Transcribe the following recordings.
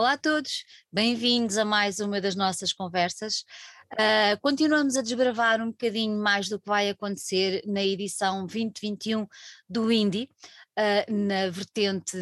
Olá a todos, bem-vindos a mais uma das nossas conversas. Uh, continuamos a desbravar um bocadinho mais do que vai acontecer na edição 2021 do Indie, uh, na vertente,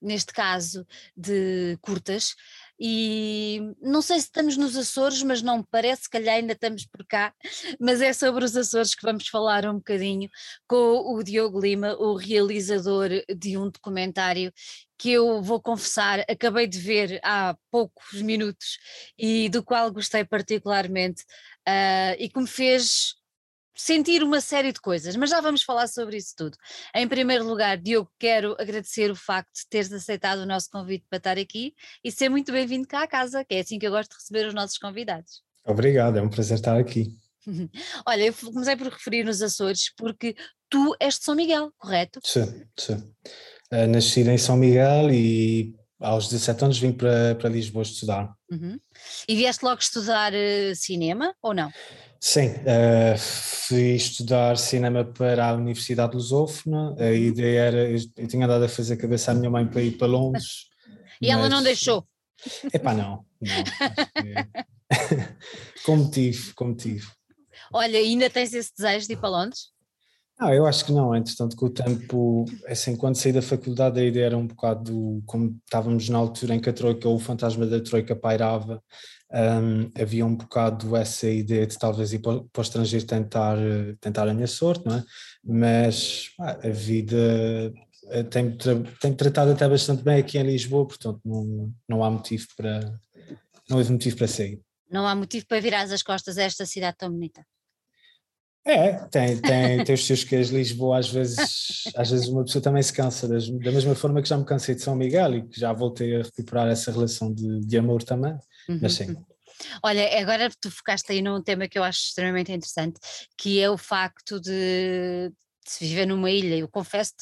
neste caso, de curtas. E não sei se estamos nos Açores, mas não me parece, se calhar ainda estamos por cá, mas é sobre os Açores que vamos falar um bocadinho com o Diogo Lima, o realizador de um documentário que eu vou confessar, acabei de ver há poucos minutos e do qual gostei particularmente uh, e que me fez sentir uma série de coisas, mas já vamos falar sobre isso tudo. Em primeiro lugar, Diogo, quero agradecer o facto de teres aceitado o nosso convite para estar aqui e ser muito bem-vindo cá à casa, que é assim que eu gosto de receber os nossos convidados. Obrigado, é um prazer estar aqui. Olha, eu comecei por referir nos Açores porque tu és de São Miguel, correto? Sim, sim. Uh, nasci em São Miguel e aos 17 anos vim para, para Lisboa estudar. Uhum. E vieste logo estudar uh, cinema ou não? Sim, uh, fui estudar cinema para a Universidade Lusófona. A uhum. ideia era, eu tinha andado a fazer cabeça à minha mãe para ir para Londres. E mas... ela não deixou? Epá, não, não. como tive, como tive. Olha, ainda tens esse desejo de ir para Londres? Não, eu acho que não, entretanto com o tempo, assim, quando saí da faculdade a ideia era um bocado como estávamos na altura em que a Troika, o fantasma da Troika pairava, um, havia um bocado essa ideia de talvez ir para, para o estrangeiro tentar, tentar a minha sorte, não é? Mas ah, a vida eh, tem, tem tratado até bastante bem aqui em Lisboa, portanto não, não há motivo para, não houve motivo para sair. Não há motivo para virar as costas a esta cidade tão bonita. É, tem, tem, tem os seus queijos Lisboa, às vezes, às vezes uma pessoa também se cansa, das, da mesma forma que já me cansei de São Miguel e que já voltei a recuperar essa relação de, de amor também, uhum. mas sim. Uhum. Olha, agora tu focaste aí num tema que eu acho extremamente interessante, que é o facto de, de se viver numa ilha. Eu confesso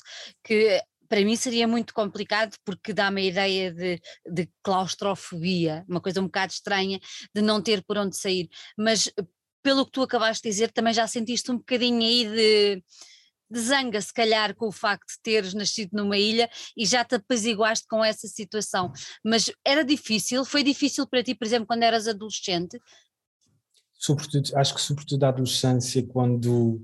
que para mim seria muito complicado porque dá-me a ideia de, de, claustrofobia, uma coisa um bocado estranha de não ter por onde sair. Mas pelo que tu acabaste de dizer, também já sentiste um bocadinho aí de, de zanga, se calhar, com o facto de teres nascido numa ilha e já te apaziguaste com essa situação. Mas era difícil? Foi difícil para ti, por exemplo, quando eras adolescente? Sobretudo, acho que sobretudo a adolescência, quando,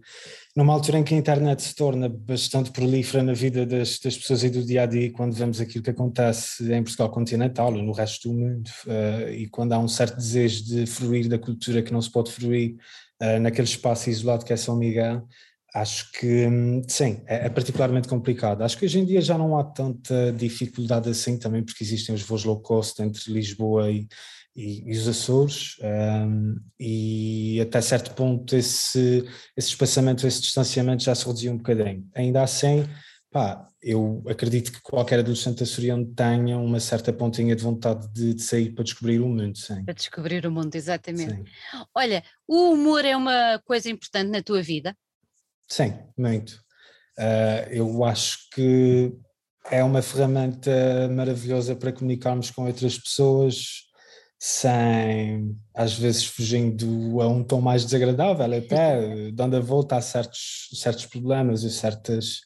numa altura em que a internet se torna bastante prolífera na vida das, das pessoas e do dia a dia, quando vemos aquilo que acontece em Portugal continental ou no resto do mundo, uh, e quando há um certo desejo de fruir da cultura que não se pode fruir uh, naquele espaço isolado que é São Miguel, acho que hum, sim, é, é, particularmente complicado. Acho que hoje em dia já não há tanta dificuldade assim também, porque existem os voos low cost entre Lisboa e e, e os Açores, um, e até certo ponto esse, esse espaçamento, esse distanciamento já se reduziu um bocadinho. Ainda assim, pá, eu acredito que qualquer adolescente açoriano tenha uma certa pontinha de vontade de, de, sair para descobrir o mundo, sim. Para descobrir o mundo, exatamente. Sim. Olha, o humor é uma coisa importante na tua vida? Sim, muito. Uh, eu acho que é uma ferramenta maravilhosa para comunicarmos com outras pessoas, sem às vezes fugindo a um tom mais desagradável, até dando a volta a certos, certos problemas e certas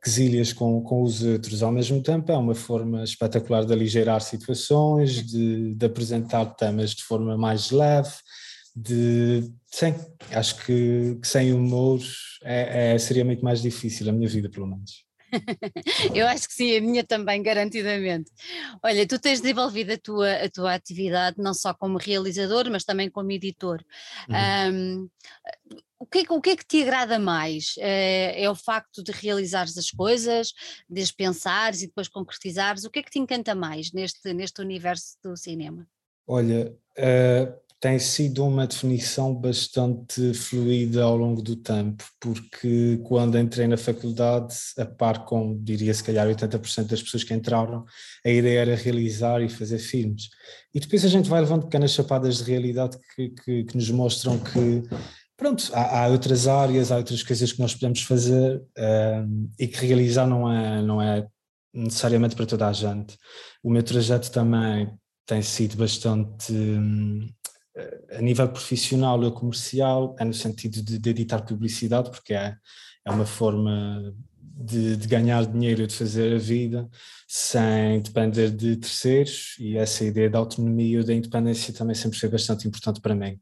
quesilhas com, com os outros. Ao mesmo tempo, é uma forma espetacular de aligeirar situações, de, de apresentar temas de forma mais leve, de sim, acho que, que sem humor é, é, seria muito mais difícil a minha vida, pelo menos. Eu acho que sim, a minha também, garantidamente. Olha, tu tens desenvolvido a tua, a tua atividade não só como realizador, mas também como editor. Uhum. Um, o que, é, o que é que te agrada mais? É, é o facto de realizares as coisas, de as pensares e depois concretizares? O que é que te encanta mais neste, neste universo do cinema? Olha, uh, tem sido uma definição bastante fluida ao longo do tempo, porque quando entrei na faculdade, a par com, diria se calhar 80% das pessoas que entraram, a ideia era realizar e fazer filmes. E depois a gente vai levando pequenas chapadas de realidade que, que, que nos mostram que, pronto, há, há, outras áreas, há outras coisas que nós podemos fazer um, e que realizar não é, não é necessariamente para toda a gente. O meu trajeto também tem sido bastante hum, a nível profissional ou comercial, é no sentido de, de editar publicidade, porque é, é uma forma de, de, ganhar dinheiro, de fazer a vida sem depender de terceiros e essa ideia da autonomia e da independência também sempre foi bastante importante para mim.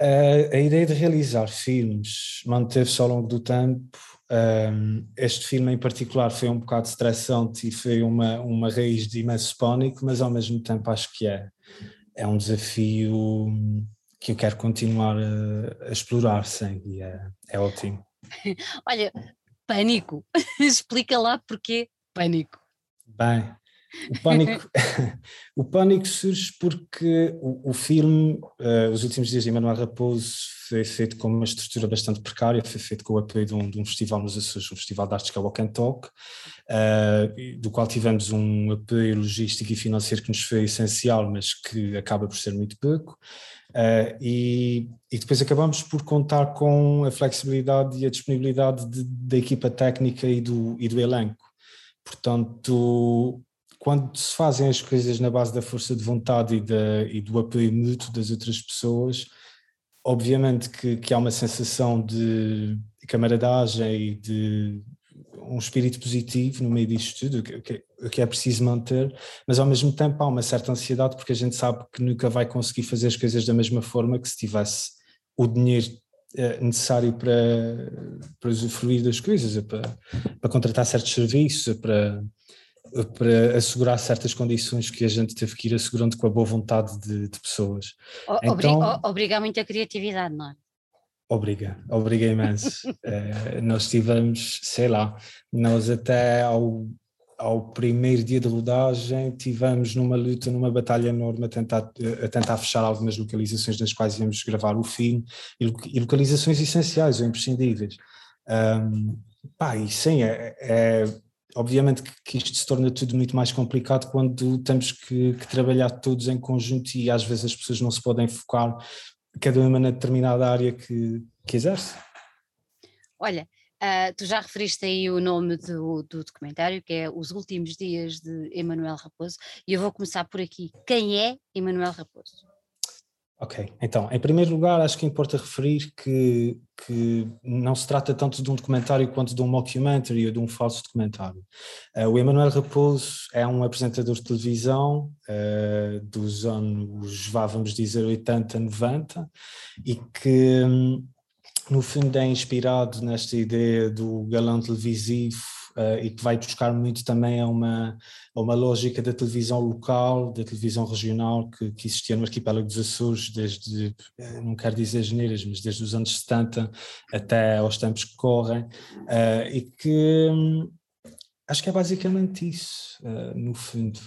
A, a ideia de realizar filmes manteve-se ao longo do tempo. Um, este filme em particular foi um bocado estressante e foi uma, uma raiz de imenso pânico, mas ao mesmo tempo acho que é, é um desafio que eu quero continuar a, a explorar, sim, e é, é ótimo. Olha, pânico. Explica lá porquê pânico. Bem, o pânico, o pânico surge porque o, o filme, uh, Os Últimos Dias de Emanuel Raposo, foi feito com uma estrutura bastante precária, foi feito com o apoio de um, de um festival nos Açores, um festival de artes que é o Walk Talk, uh, do qual tivemos um apoio logístico e financeiro que nos foi essencial, mas que acaba por ser muito pouco. Uh, e, e, depois acabamos por contar com a flexibilidade e a disponibilidade de, da equipa técnica e do, e do elenco. Portanto, quando se fazem as coisas na base da força de vontade e, da, e do apoio mútuo das outras pessoas, obviamente que, que há uma sensação de camaradagem e de um espírito positivo no meio disto tudo, o que, que é preciso manter, mas ao mesmo tempo há uma certa ansiedade porque a gente sabe que nunca vai conseguir fazer as coisas da mesma forma que se tivesse o dinheiro eh, necessário para, para usufruir das coisas, para, para contratar certos serviços, para, para assegurar certas condições que a gente teve que ir assegurando com a boa vontade de, de pessoas. Obriga, então, obriga muito a criatividade, não é? Obriga, obriga imenso. uh, nós tivemos, sei lá, nós até ao, ao primeiro dia de rodagem tivemos numa luta, numa batalha enorme a tentar, a tentar fechar algumas localizações das quais íamos gravar o filme e, e localizações essenciais ou imprescindíveis. Um, pá, e sim, é, é obviamente que, isto se torna tudo muito mais complicado quando temos que, que, trabalhar todos em conjunto e às vezes as pessoas não se podem focar cada uma na determinada área que, que exerce. Olha, uh, tu já referiste aí o nome do, do, documentário, que é Os Últimos Dias de Emanuel Raposo, e eu vou começar por aqui. Quem é Emanuel Raposo? Ok, então, em primeiro lugar, acho que importa referir que, que não se trata tanto de um documentário quanto de um mockumentary ou de um falso documentário. Uh, o Emanuel Raposo é um apresentador de televisão uh, dos anos, vá, vamos dizer, 80, 90, e que, no fundo, é inspirado nesta ideia do galão televisivo uh, e que vai buscar muito também a uma, a uma lógica da televisão local, da televisão regional que, que existia no arquipélago dos Açores desde, uh, não quero dizer geneiras, mas desde os anos 70 até aos tempos que correm, uh, e que um, acho que é basicamente isso, no fundo.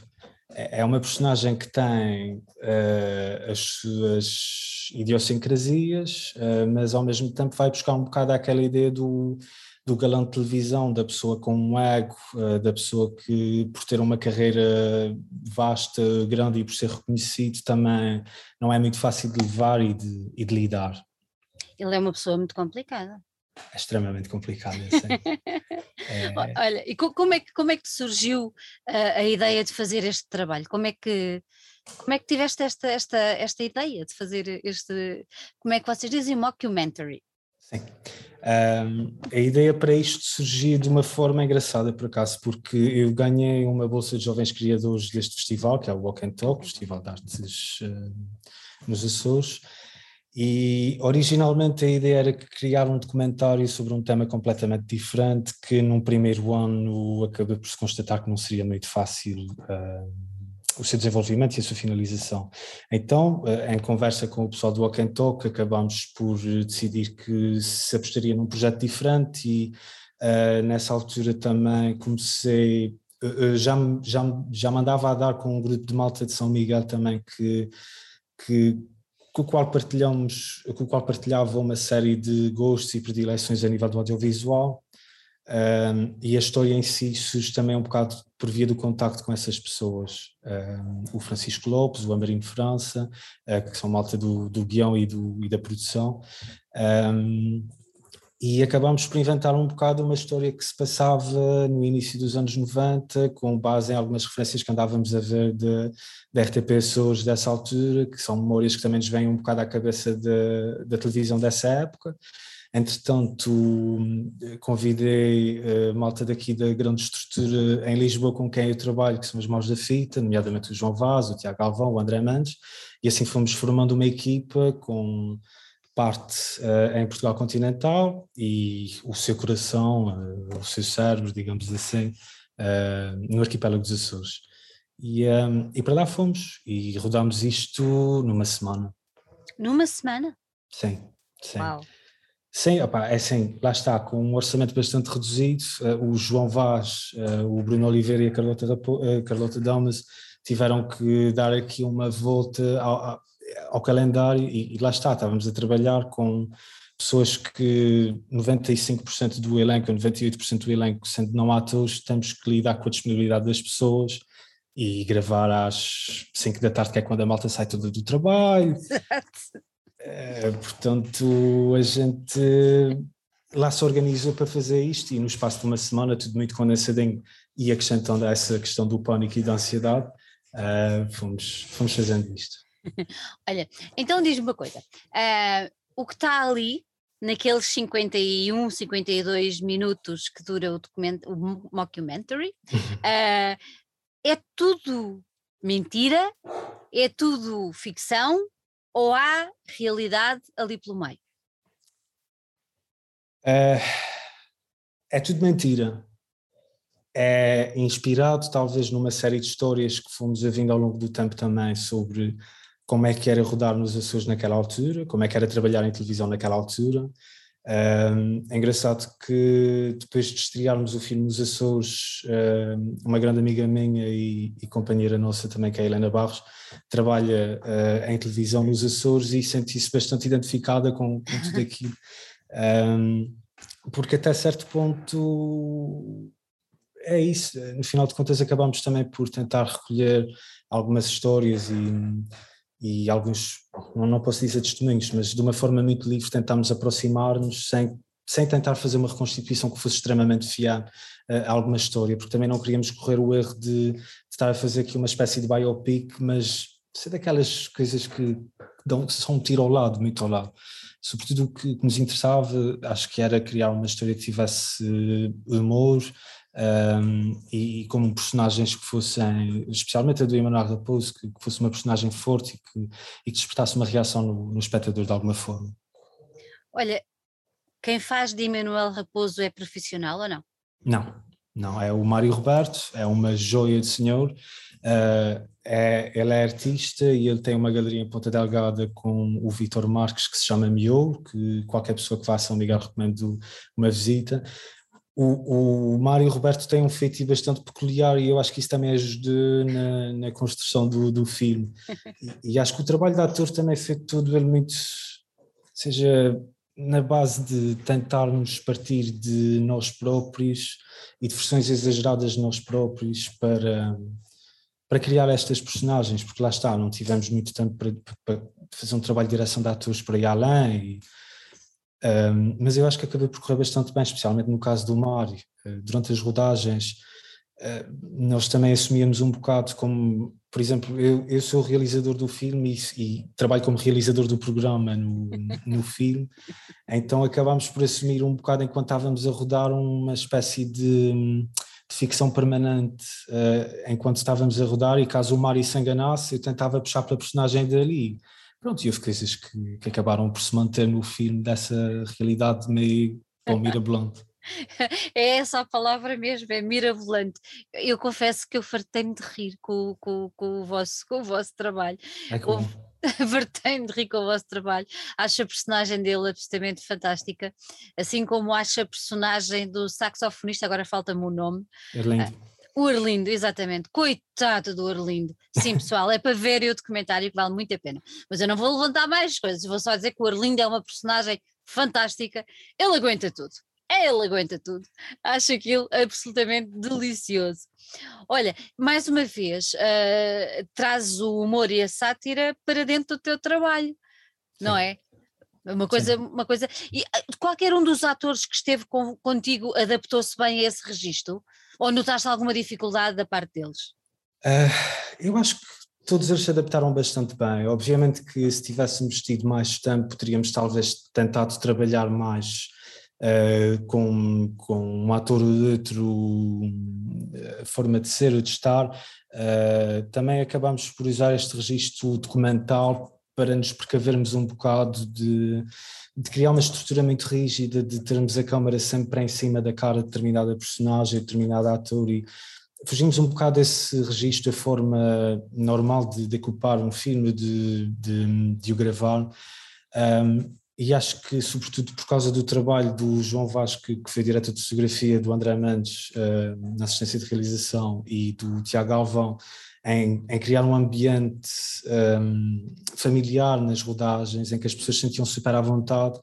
É, é uma personagem que tem uh, as suas idiosincrasias, uh, mas ao mesmo tempo vai buscar um bocado aquela ideia do, do galã de televisão, da pessoa com um ego, eh, da pessoa que, por ter uma carreira vasta, grande e por ser reconhecido, também não é muito fácil de levar e de, e de lidar. Ele é uma pessoa muito complicada. É extremamente complicado, sim. é... Olha, e como é que, como é que surgiu a, a, ideia de fazer este trabalho? Como é que, como é que tiveste esta, esta, esta ideia de fazer este, como é que vocês dizem, mockumentary? Sim. Um, a ideia para isto surgiu de uma forma engraçada, por acaso, porque eu ganhei uma bolsa de jovens criadores deste festival, que é o Walk and Talk, Festival de Artes uh, nos Açores, e originalmente a ideia era criar um documentário sobre um tema completamente diferente, que num primeiro ano acabei por se constatar que não seria muito fácil. Uh, o seu desenvolvimento e a sua finalização. Então, eh, em conversa com o pessoal do Walk and Talk, acabámos por decidir que se apostaria num projeto diferente e uh, nessa altura também comecei, uh, já, já, já mandava a dar com um grupo de malta de São Miguel também que, que com o qual partilhamos, com o qual partilhava uma série de gostos e predileções a nível do audiovisual um, e a história em si surge também um bocado por via do contacto com essas pessoas. Um, o Francisco Lopes, o Amarino França, uh, que são malta do, do guião e, do, e da produção. Um, e acabámos por inventar um bocado uma história que se passava no início dos anos 90, com base em algumas referências que andávamos a ver da RTP Açores dessa altura, que são memórias que também nos vêm um bocado à cabeça de, da televisão dessa época. Entretanto, convidei a malta daqui da grande estrutura em Lisboa com quem eu trabalho, que são os Maus da Fita, nomeadamente o João Vaz, o Tiago Galvão, o André Mendes, e assim fomos formando uma equipa com parte uh, em Portugal continental e o seu coração, uh, o seu cérebro, digamos assim, no arquipélago dos Açores. E, um, e para lá fomos e rodámos isto numa semana. Numa semana? Sim, sim. Uau. Sim, opa, é assim, lá está, com um orçamento bastante reduzido, uh, o João Vaz, uh, o Bruno Oliveira e a Carlota, uh, Carlota Damas tiveram que dar aqui uma volta ao, ao calendário e, e, lá está, estávamos a trabalhar com pessoas que 95% do elenco, 98% do elenco, sendo não atores, temos que lidar com a disponibilidade das pessoas e gravar às 5 da tarde, que é quando a malta sai toda do trabalho. É, portanto, a gente lá se organizou para fazer isto e no espaço de uma semana, tudo muito condensadinho e acrescentando essa questão do pânico e da ansiedade, uh, fomos, fomos fazendo isto. Olha, então diz-me uma coisa, uh, o que está ali naqueles 51, 52 minutos que dura o documento, o mockumentary, uh, é tudo mentira? É tudo ficção? Ou há realidade ali pelo meio? É, é tudo mentira. É inspirado talvez numa série de histórias que fomos ouvindo ao longo do tempo também sobre como é que era rodar nos Açores naquela altura, como é que era trabalhar em televisão naquela altura, um, é engraçado que depois de estrearmos o filme nos Açores, um, uma grande amiga minha e, e, companheira nossa também, que é a Helena Barros, trabalha uh, em televisão nos Açores e senti-se bastante identificada com, com tudo aquilo. Um, porque até certo ponto é isso, no final de contas acabamos também por tentar recolher algumas histórias e e alguns, não posso dizer testemunhos, mas de uma forma muito livre tentámos aproximar-nos sem, sem tentar fazer uma reconstituição que fosse extremamente fiar eh, a alguma história, porque também não queríamos correr o erro de, de estar a fazer aqui uma espécie de biopic, mas ser daquelas coisas que dão, são um tiro ao lado, muito ao lado. Sobretudo o que nos interessava, acho que era criar uma história que tivesse humor, um, e, como personagens que fossem, especialmente a do Emanuel Raposo, que, que, fosse uma personagem forte e que, e que despertasse uma reação no, no espectador de alguma forma. Olha, quem faz de Emanuel Raposo é profissional ou não? Não, não, é o Mário Roberto, é uma joia de senhor, uh, é, ele é artista e ele tem uma galeria em Ponta Delgada com o Vitor Marques que se chama Miou, que qualquer pessoa que vá a São Miguel recomendo uma visita o, o Mário Roberto tem um feito bastante peculiar e eu acho que isso também ajuda na, na construção do, do filme. E, e, acho que o trabalho de ator também é feito todo ele muito, seja na base de tentarmos partir de nós próprios e de versões exageradas de nós próprios para, para criar estas personagens, porque lá está, não tivemos muito tempo para, para fazer um trabalho de direção de atores para ir além e, um, mas eu acho que acabei por correr bastante bem, especialmente no caso do Mário. Uh, durante as rodagens, uh, nós também assumíamos um bocado como, por exemplo, eu, eu sou o realizador do filme e, e trabalho como realizador do programa no, no filme, então acabámos por assumir um bocado enquanto estávamos a rodar uma espécie de, de ficção permanente uh, enquanto estávamos a rodar. E caso o Mário se enganasse eu tentava puxar para a personagem dele Pronto, e houve coisas que, que acabaram por se manter no filme dessa realidade meio mirabolante. É essa a palavra mesmo, é mirabolante. Eu confesso que eu fartei-me de rir com, com, com, o vosso, com o vosso trabalho. É como... Fartei-me de rir com o vosso trabalho. Acho a personagem dele absolutamente fantástica, assim como acho a personagem do saxofonista, agora falta-me o nome. É lindo. O Arlindo, exatamente. Coitado do Arlindo. Sim, pessoal, é para verem o documentário que vale muito a pena. Mas eu não vou levantar mais coisas, vou só dizer que o Arlindo é uma personagem fantástica. Ele aguenta tudo. Ele aguenta tudo. Acho aquilo absolutamente delicioso. Olha, mais uma vez, uh, traz o humor e a sátira para dentro do teu trabalho, não é? Uma coisa, uma coisa. E ah, qualquer um dos atores que esteve com, contigo adaptou-se bem a esse registro? Ou notaste alguma dificuldade da parte deles? Uh, eu acho que todos eles se adaptaram bastante bem. Obviamente que se tivéssemos tido mais tempo, teríamos talvez tentado trabalhar mais uh, com, com um ator de outro uh, forma de ser ou de estar. Uh, também acabamos por usar este registro documental para nos precavermos um bocado de, de, criar uma estrutura muito rígida, de termos a câmara sempre em cima da cara de determinada personagem, de determinado ator e fugimos um bocado desse registro, a forma normal de decupar um filme, de, de, de o gravar. Um, e acho que, sobretudo por causa do trabalho do João Vasco, que foi diretor de fotografia, do André Mendes uh, na assistência de realização e do Tiago Alvão, em, em, criar um ambiente um, familiar nas rodagens, em que as pessoas se sentiam super à vontade,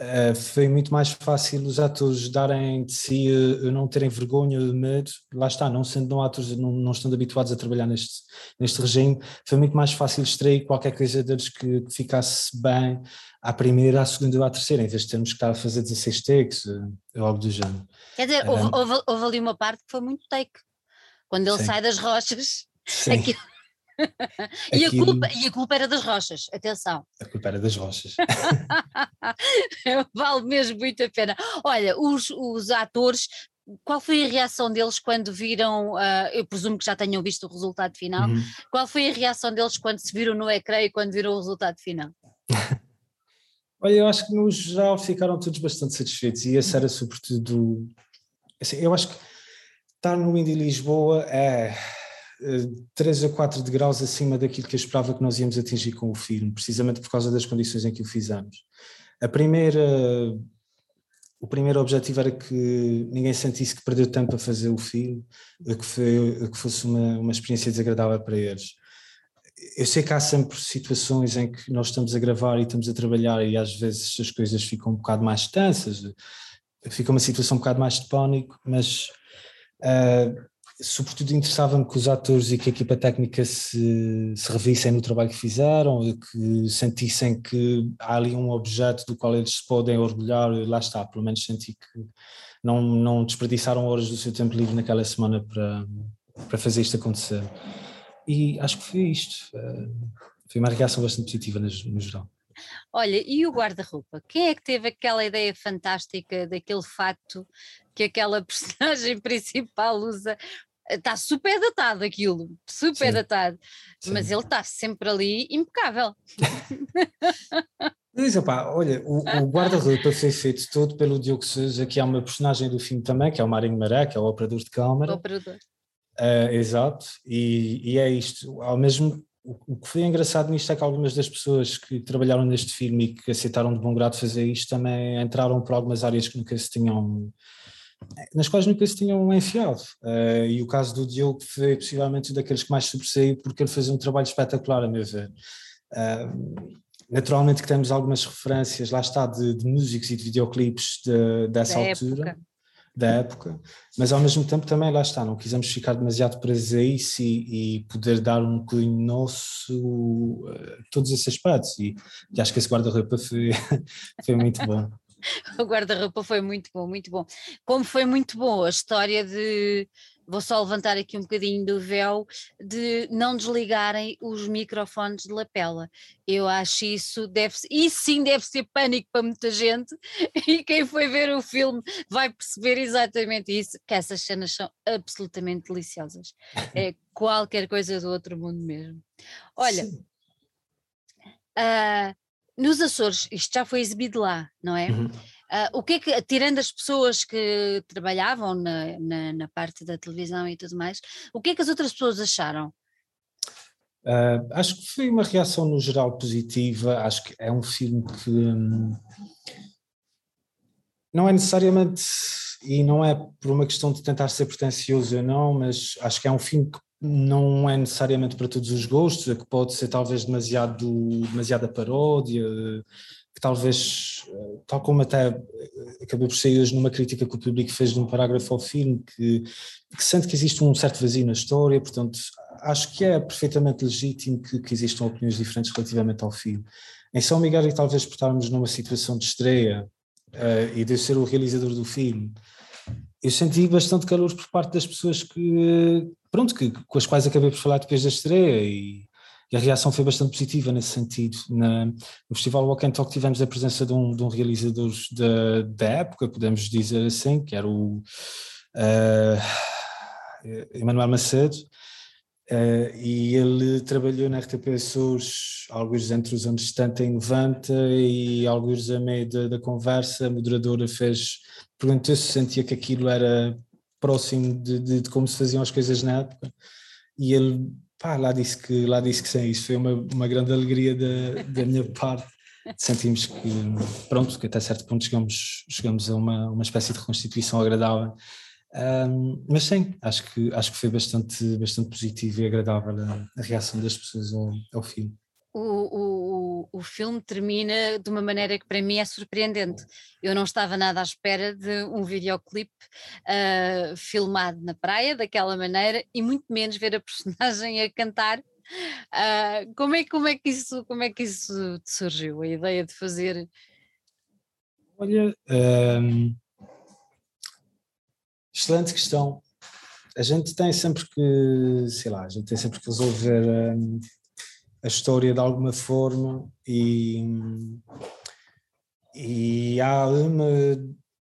Uh, foi muito mais fácil os atores darem de si, uh, não terem vergonha, medo, lá está, não sendo não atores, não, não estando habituados a trabalhar neste, neste regime, foi muito mais fácil extrair qualquer coisa deles que, que ficasse bem à primeira, à segunda ou à terceira, em vez de termos que estar a fazer 16 takes, uh, algo do género. Quer dizer, houve, houve, houve, ali uma parte que foi muito take, quando ele sim. sai das rochas, aquilo e, a culpa, e a culpa era das rochas, atenção. A culpa era das rochas. vale mesmo muito a pena. Olha, os, os atores qual foi a reação deles quando viram, uh, eu presumo que já tenham visto o resultado final, uhum. qual foi a reação deles quando se viram no ecrã e quando viram o resultado final? Olha, eu acho que no geral ficaram todos bastante satisfeitos e esse era sobretudo, assim, eu acho que estar no Indy Lisboa é 3 a 4 degraus acima daquilo que eu esperava que nós íamos atingir com o filme, precisamente por causa das condições em que o fizemos. A primeira, o primeiro objetivo era que ninguém sentisse que perdeu tempo a fazer o filme, que, foi, que fosse uma, uma experiência desagradável para eles. Eu sei que há sempre situações em que nós estamos a gravar e estamos a trabalhar e às vezes as coisas ficam um bocado mais tensas, fica uma situação um bocado mais de pânico, mas uh, sobretudo interessava-me que os atores e que a equipa técnica se, se revissem no trabalho que fizeram e que sentissem que há ali um objeto do qual eles se podem orgulhar, lá está, pelo menos senti que não, não desperdiçaram horas do seu tempo livre naquela semana para, para fazer isto acontecer. E acho que foi isto. Eh, foi uma reação bastante positiva no, no geral. Olha, e o guarda-roupa? Quem é que teve aquela ideia fantástica daquele fato que aquela personagem principal usa? Está super datado aquilo, super Sim. datado, Sim. mas ele está sempre ali impecável. Opa, olha, o, o guarda-roupa foi feito todo pelo Diogo Souza, que é uma personagem do filme também, que é o Marinho Maré, que é o operador de câmara. O operador. Uh, exato, e, e, é isto. Ao mesmo, o, o, que foi engraçado nisto é que algumas das pessoas que trabalharam neste filme e que aceitaram de bom grado fazer isto também entraram por algumas áreas que nunca se tinham nas quais nunca se tinham enfiado. Uh, e o caso do Diogo foi possivelmente um daqueles que mais sobressaiu porque ele fez um trabalho espetacular, a meu ver. Uh, naturalmente que temos algumas referências, lá está, de, de músicos e de videoclipes de, dessa da altura. Época. Da época, mas ao mesmo tempo também lá está, não quisemos ficar demasiado presos a isso e, e poder dar um bocadinho nosso uh, todos esses aspectos. E, e acho que esse guarda-roupa foi, foi muito bom. o guarda-roupa foi muito bom, muito bom. Como foi muito bom a história de. Vou só levantar aqui um bocadinho do véu de não desligarem os microfones de lapela. Eu acho isso deve isso sim deve ser pânico para muita gente e quem foi ver o filme vai perceber exatamente isso, que essas cenas são absolutamente deliciosas. É qualquer coisa do outro mundo mesmo. Olha, uh, nos Açores, isto já foi exibido lá, não é? Uhum. Uh, o que é que, tirando as pessoas que trabalhavam na, na, na, parte da televisão e tudo mais, o que é que as outras pessoas acharam? Uh, acho que foi uma reação no geral positiva, acho que é um filme que hum, não é necessariamente, e não é por uma questão de tentar ser pretencioso ou não, mas acho que é um filme que não é necessariamente para todos os gostos, é que pode ser talvez demasiado, demasiada paródia, que talvez, tal como até acabou por sair hoje numa crítica que o público fez num parágrafo ao filme, que, que sente que existe um certo vazio na história, portanto acho que é perfeitamente legítimo que, que existam opiniões diferentes relativamente ao filme. Em São Miguel e talvez por estarmos numa situação de estreia uh, e de eu ser o realizador do filme, eu senti bastante calor por parte das pessoas que, pronto, que, com as quais acabei por falar depois da estreia e e a reação foi bastante positiva nesse sentido. Na, no Festival Walk and Talk tivemos a presença de um, de um realizador da, da época, podemos dizer assim, que era o uh, Emanuel Macedo, uh, e ele trabalhou na RTP Açores alguns entre os anos 70 e 90 e alguns a meio da, da conversa a moderadora fez, perguntou se sentia que aquilo era próximo de, de, de como se faziam as coisas na época e ele pá, lá disse que lá disse que sim, isso foi uma, uma grande alegria da, da minha parte. Sentimos que, pronto, que até certo ponto chegamos, chegamos a uma, uma espécie de reconstituição agradável. Um, mas sim, acho que, acho que foi bastante, bastante positivo e agradável a, a reação das pessoas ao, ao filme o, o, o filme termina de uma maneira que para mim é surpreendente. Eu não estava nada à espera de um videoclipe uh, filmado na praia daquela maneira e muito menos ver a personagem a cantar. Uh, como, é, como, é que isso, como é que isso te surgiu, a ideia de fazer? Olha, um, excelente questão. A gente tem sempre que, sei lá, a gente tem sempre que resolver um, a história de alguma forma e, e há uma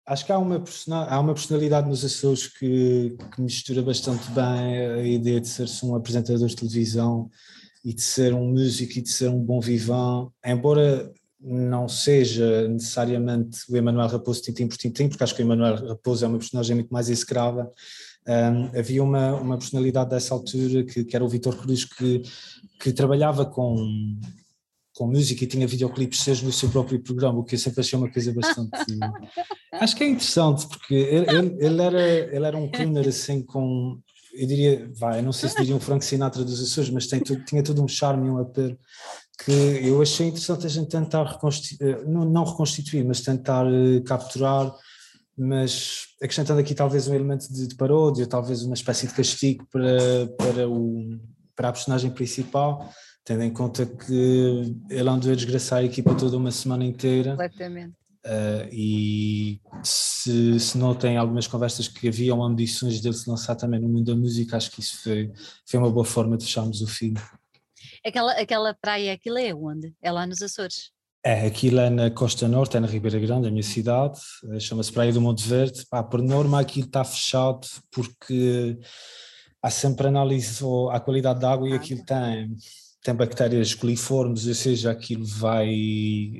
acho que há uma, há uma personalidade nos Açores que, que mistura bastante bem a ideia de ser-se um apresentador de televisão e de ser um músico e de ser um bom vivant, embora não seja necessariamente o Emanuel Raposo tintim por tintim, porque acho que o Emanuel Raposo é uma personagem muito mais execrável, um, havia uma, uma personalidade dessa altura que, que era o Vitor Cruz que, que trabalhava com, com música e tinha videoclipes seja no seu próprio programa, o que eu sempre achei uma coisa bastante. acho que é interessante, porque ele, ele, era, ele era um crooner assim com. Eu diria, vai, não sei se diria um Frank Sinatra dos Açores, mas tem tinha todo um charme e um apelo que eu achei interessante a gente tentar reconstituir, eh, não, não reconstituir, mas tentar eh, capturar mas acrescentando aqui talvez um elemento de, de paródia, talvez uma espécie de castigo para, para, o, para a personagem principal, tendo em conta que ele andou a desgraçar a equipa toda uma semana inteira. Completamente. Uh, e se, se notem algumas conversas que haviam ambições dele se lançar também no mundo da música, acho que isso foi, foi uma boa forma de fecharmos o filme. Aquela, aquela praia, aquilo é onde? É lá nos Açores? É, aquilo é na Costa Norte, é na Ribeira Grande, a minha cidade, eh, chama-se Praia do Monte Verde. Pá, por norma aquilo está fechado porque há sempre análise à qualidade da água e aquilo tem tem bactérias coliformes, ou seja, aquilo vai.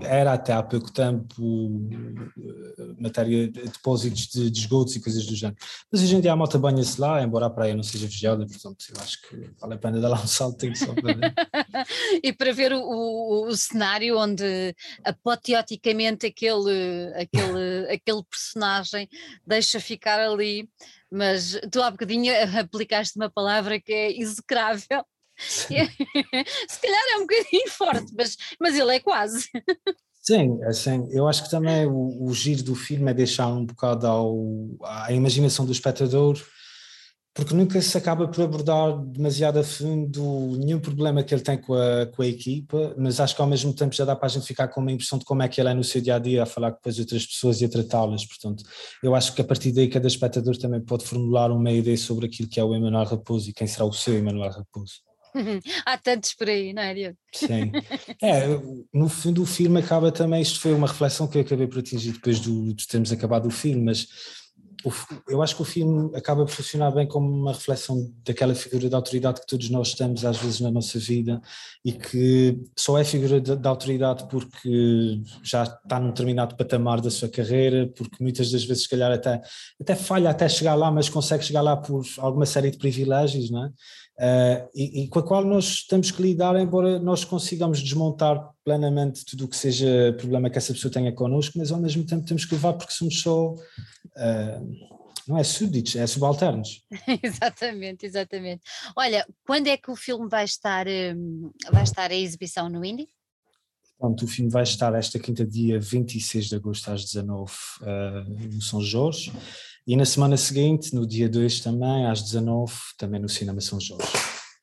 Era até há pouco tempo eh, matéria de depósitos de, de esgotos e coisas do género. Mas hoje em dia a moto banha-se lá, embora a praia não seja vigiada, portanto eu acho que vale a pena dar lá um salto só para ver. e para ver o, o, o, cenário onde apoteoticamente aquele, aquele, aquele personagem deixa ficar ali. Mas tu há bocadinho aplicaste uma palavra que é execrável Se calhar é um bocadinho forte, mas, mas ele é quase. Sim, assim, eu acho que também o, o giro do filme é deixar um bocado ao, à imaginação do espectador, porque nunca se acaba por abordar demasiado a fundo nenhum problema que ele tem com a, com a equipa, mas acho que ao mesmo tempo já dá para a gente ficar com uma impressão de como é que ele é no seu dia a dia, a falar com as outras pessoas e a tratá-las. Portanto, eu acho que a partir daí cada espectador também pode formular uma ideia sobre aquilo que é o Emanuel Raposo e quem será o seu Emanuel Raposo. Há tantos por aí, não é, Diogo? Sim. É, no fim do filme acaba também, isto foi uma reflexão que eu acabei por atingir depois do, de termos acabado o filme, mas o, eu acho que o filme acaba por funcionar bem como uma reflexão daquela figura de autoridade que todos nós temos às vezes na nossa vida e que só é figura de, de autoridade porque já está num determinado patamar da sua carreira, porque muitas das vezes se calhar até, até falha até chegar lá, mas consegue chegar lá por alguma série de privilégios, não é? Uh, e, e, com a qual nós temos que lidar, embora nós consigamos desmontar plenamente tudo o que seja problema que essa pessoa tenha connosco, mas ao mesmo tempo temos que levar porque somos só, uh, não é súditos, é subalternos. exatamente, exatamente. Olha, quando é que o filme vai estar, um, vai estar a exibição no Indie? Pronto, o filme vai estar esta quinta, dia 26 de agosto às 19 uh, no São Jorge. E na semana seguinte, no dia 2 também, às 19 também no Cinema São Jorge.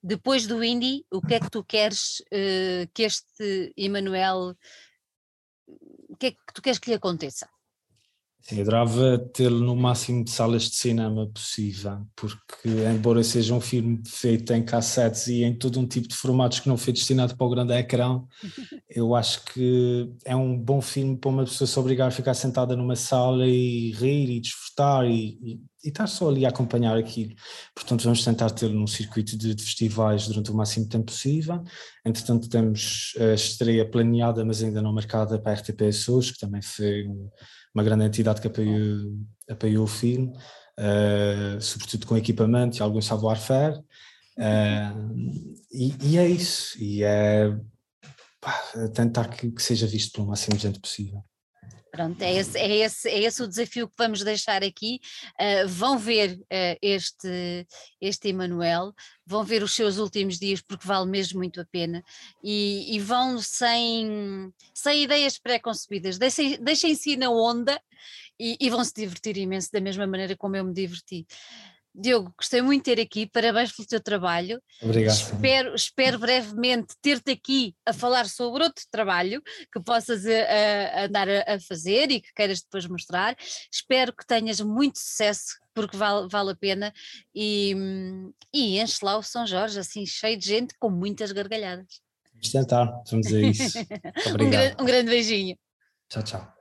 Depois do Indie, o que é que tu queres uh, que este Emanuel, o que é que tu queres que lhe aconteça? Sim, adorava tê-lo no máximo de salas de cinema possível, porque embora seja um filme feito em cassetes e em todo um tipo de formatos que não foi destinado para o grande ecrã, eu acho que é um bom filme para uma pessoa se obrigar a ficar sentada numa sala e rir e desfrutar e, e, e estar só ali a acompanhar aquilo. Portanto, vamos tentar tê-lo num circuito de, de, festivais durante o máximo tempo possível. Entretanto, temos a estreia planeada, mas ainda não marcada para a RTP Açores, que também foi um uma grande entidade que apoiou, apoiou o filme, uh, sobretudo com equipamento e algum savoir-faire. Uh, e, e, é isso, e é pá, tentar que, que, seja visto pelo máximo de gente possível. Pronto, é esse, é, esse, é esse o desafio que vamos deixar aqui. Uh, vão ver uh, este, este Emanuel, vão ver os seus últimos dias, porque vale mesmo muito a pena, e, e vão sem, sem ideias pré-concebidas, deixem-se deixem na onda e, e vão se divertir imenso, da mesma maneira como eu me diverti. Diogo, gostei muito de ter aqui, parabéns pelo teu trabalho. Obrigado. Espero, espero brevemente ter-te aqui a falar sobre outro trabalho que possas a, eh, a andar a, a, fazer e que queiras depois mostrar. Espero que tenhas muito sucesso, porque vale, vale a pena. E, e enche lá o São Jorge, assim, cheio de gente, com muitas gargalhadas. Vamos tentar, vamos a isso. Obrigado. um, um grande beijinho. Tchau, tchau.